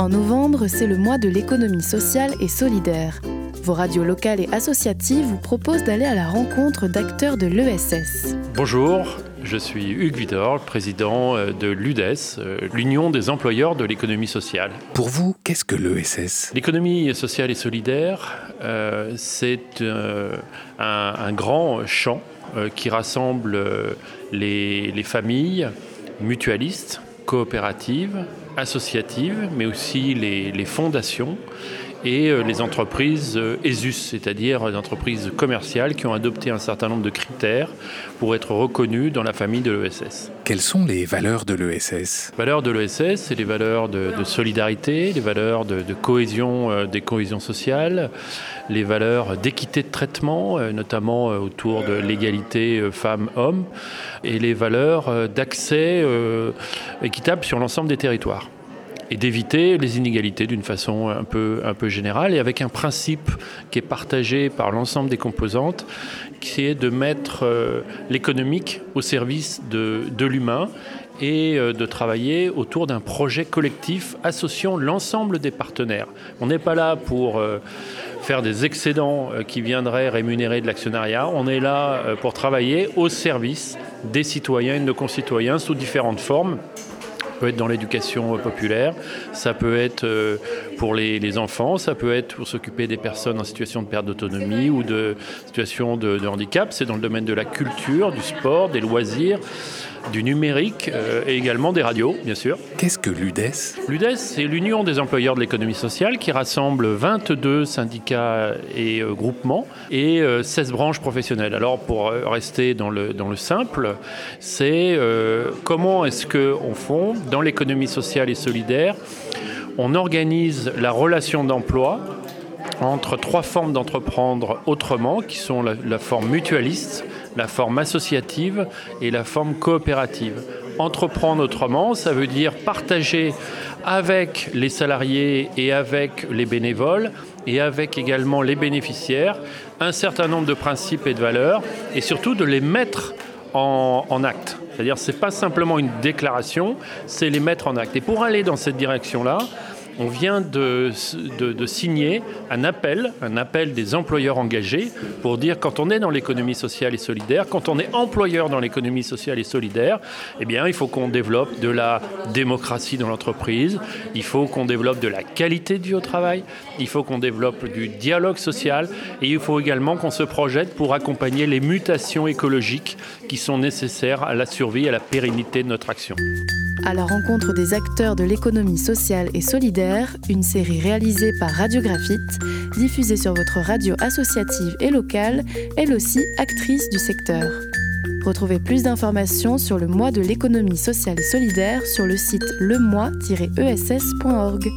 En novembre, c'est le mois de l'économie sociale et solidaire. Vos radios locales et associatives vous proposent d'aller à la rencontre d'acteurs de l'ESS. Bonjour, je suis Hugues Vidor, président euh, de l'UDES, euh, l'Union des employeurs de l'économie sociale. Pour vous, qu'est-ce que l'ESS L'économie sociale et solidaire, euh, c'est un, un, grand champ qui rassemble les, les familles mutualistes, coopératives, associatives, mais aussi les, les fondations et euh, les entreprises euh, ESUS, c'est-à-dire les entreprises commerciales qui ont adopté un certain nombre de critères pour être reconnues dans la famille de l'ESS. Quelles sont les valeurs de l'ESS Les valeurs de l'ESS, c'est les valeurs de, de, solidarité, les valeurs de, de cohésion, euh, des cohésions sociales, les valeurs d'équité de traitement, notamment autour de l'égalité femmes-hommes, et les valeurs d'accès équitable sur l'ensemble des territoires et d'éviter les inégalités d'une façon un peu, un peu générale et avec un principe qui est partagé par l'ensemble des composantes, qui est de mettre euh, l'économique au service de, de l'humain et euh, de travailler autour d'un projet collectif associant l'ensemble des partenaires. On n'est pas là pour euh, faire des excédents qui viendraient rémunérer de l'actionnariat, on est là pour travailler au service des citoyens et de nos concitoyens sous différentes formes peut être dans l'éducation populaire, ça peut être euh, pour les, enfants, ça peut être pour s'occuper des personnes en situation de perte d'autonomie ou de situation de handicap. C'est dans le domaine de la culture, du sport, des loisirs du numérique euh, et également des radios, bien sûr. Qu'est-ce que l'UDES? L'UDES, c'est l'Union des employeurs de l'économie sociale qui rassemble 22 syndicats et euh, groupements et euh, 16 branches professionnelles. Alors, pour euh, rester dans le, dans le simple, c'est euh, comment est-ce qu'on fond dans l'économie sociale et solidaire on organise la relation d'emploi entre trois formes d'entreprendre autrement, qui sont la, la forme mutualiste, la forme associative et la forme coopérative. Entreprendre autrement, ça veut dire partager avec les salariés et avec les bénévoles et avec également les bénéficiaires un certain nombre de principes et de valeurs et surtout de les mettre en, acte. C'est-à-dire c'est pas simplement une déclaration, c'est les mettre en acte. Et pour aller dans cette direction-là, on vient de, signer un appel, un appel des employeurs engagés pour dire quand on est dans l'économie sociale et solidaire, quand on est employeur dans l'économie sociale et solidaire, eh bien il faut qu'on développe de la démocratie dans l'entreprise, il faut qu'on développe de la qualité au travail, il faut qu'on développe du dialogue social. Et il faut également qu'on se projette pour accompagner les mutations écologiques qui sont nécessaires à la survie et à la pérennité de notre action. À la rencontre des acteurs de l'économie sociale et solidaire, une série réalisée par Radiographite, diffusée sur votre radio associative et locale, elle aussi actrice du secteur. Retrouvez plus d'informations sur le mois de l'économie sociale et solidaire sur le site lemoi-ess.org.